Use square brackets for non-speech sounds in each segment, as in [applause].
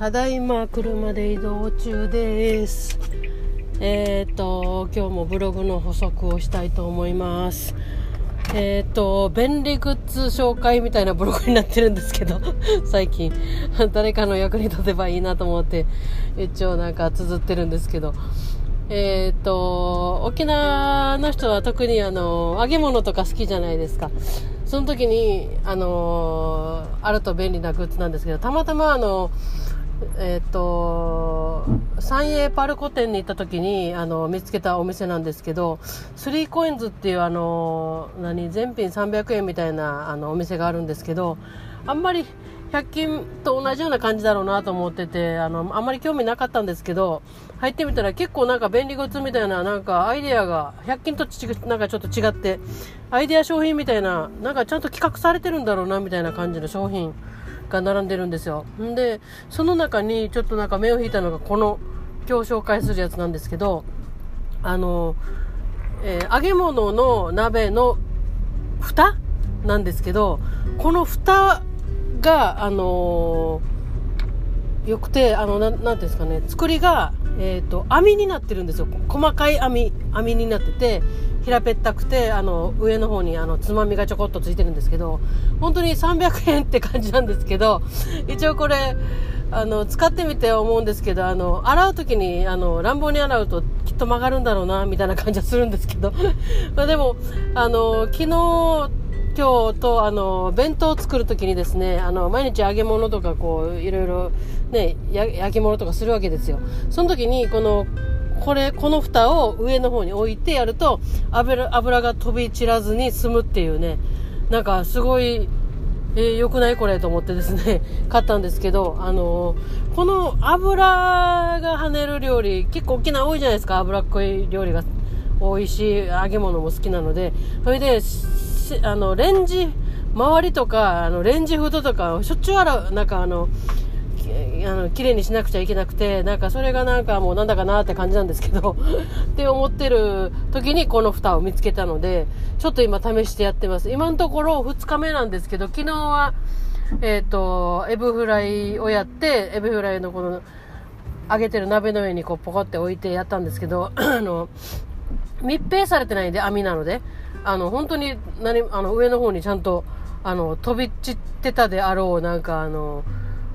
ただいま車で移動中です。えっ、ー、と今日もブログの補足をしたいと思います。えっ、ー、と便利グッズ紹介みたいなブログになってるんですけど [laughs] 最近。[laughs] 誰かの役に立てばいいなと思って一応なんか綴ってるんですけど。えっ、ー、と沖縄の人は特にあの揚げ物とか好きじゃないですか。その時にあのあると便利なグッズなんですけどたまたまあのえっ、ー、と、三栄パルコ店に行った時に、あの、見つけたお店なんですけど、スリーコインズっていう、あの、何、全品300円みたいな、あの、お店があるんですけど、あんまり、100均と同じような感じだろうなと思ってて、あの、あんまり興味なかったんですけど、入ってみたら結構なんか便利グッズみたいな、なんかアイデアが、100均とちなんかちょっと違って、アイデア商品みたいな、なんかちゃんと企画されてるんだろうなみたいな感じの商品が並んでるんですよ。で、その中にちょっとなんか目を引いたのがこの今日紹介するやつなんですけど、あの、えー、揚げ物の鍋の蓋なんですけど、この蓋が、あのー、よくて、あの、ななんていうんですかね、作りが、えっ、ー、と、網になってるんですよ。細かい網、網になってて、平べったくて、あの、上の方にあの、つまみがちょこっとついてるんですけど、本当に300円って感じなんですけど、[laughs] 一応これ、あの、使ってみて思うんですけど、あの、洗う時に、あの、乱暴に洗うときっと曲がるんだろうな、みたいな感じはするんですけど、[laughs] までも、あの、昨日、今日と、あの、弁当を作るときにですね、あの、毎日揚げ物とか、こう、いろいろ、ね、焼き物とかするわけですよ。その時に、この、これ、この蓋を上の方に置いてやると、油、油が飛び散らずに済むっていうね、なんかすごい、えー、良くないこれと思ってですね、[laughs] 買ったんですけど、あのー、この油が跳ねる料理、結構沖縄多いじゃないですか、脂っこい料理が多いし、揚げ物も好きなので、それで、あの、レンジ、周りとか、あの、レンジフードとか、しょっちゅう洗う、なんかあの、あの綺麗にしなくちゃいけなくてなんかそれがなんかもうなんだかなって感じなんですけど [laughs] って思ってる時にこの蓋を見つけたのでちょっと今試してやってます。今のところ2日目なんですけど昨日はえっ、ー、とエブフライをやってエブフライのこの揚げてる鍋の上にこうポコって置いてやったんですけど [clears throat] あの密閉されてないんで網なのであの本当に何あの上の方にちゃんとあの飛び散ってたであろうなんかあの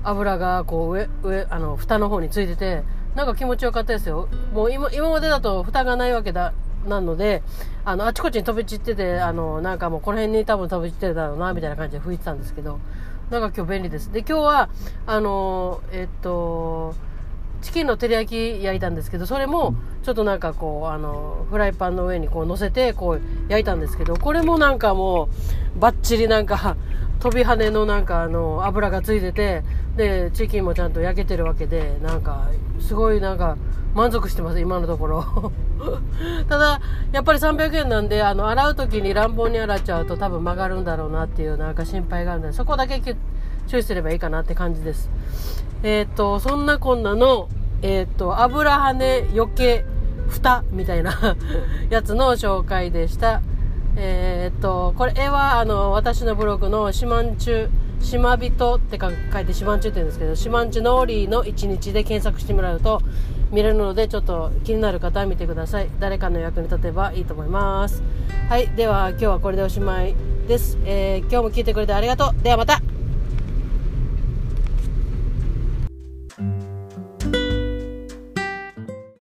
油がこう上、上、あの、蓋の方についてて、なんか気持ちよかったですよ。もう今、今までだと蓋がないわけだ、なので、あの、あちこちに飛び散ってて、あの、なんかもうこの辺に多分飛び散ってるだろうな、みたいな感じで吹いてたんですけど、なんか今日便利です。で、今日は、あの、えっと、チキンの照り焼き焼いたんですけど、それも、ちょっとなんかこう、あの、フライパンの上にこう乗せて、こう焼いたんですけど、これもなんかもう、バッチリなんか、飛び跳ねのなんかあの、油がついてて、で、チキンもちゃんと焼けてるわけで、なんか、すごいなんか、満足してます、今のところ。[laughs] ただ、やっぱり300円なんで、あの、洗う時に乱暴に洗っちゃうと多分曲がるんだろうなっていうなんか心配があるので、そこだけ注意すればいいかなって感じです。えっ、ー、と、そんなこんなの、えっ、ー、と、油跳ね余計蓋みたいなやつの紹介でした。えー、っと、これ絵はあの、私のブログの四万十、島人って書いて四万十って言うんですけど、四万十ノーリーの一日で検索してもらうと見れるので、ちょっと気になる方は見てください。誰かの役に立てばいいと思います。はい。では、今日はこれでおしまいです。えー、今日も聞いてくれてありがとう。ではまた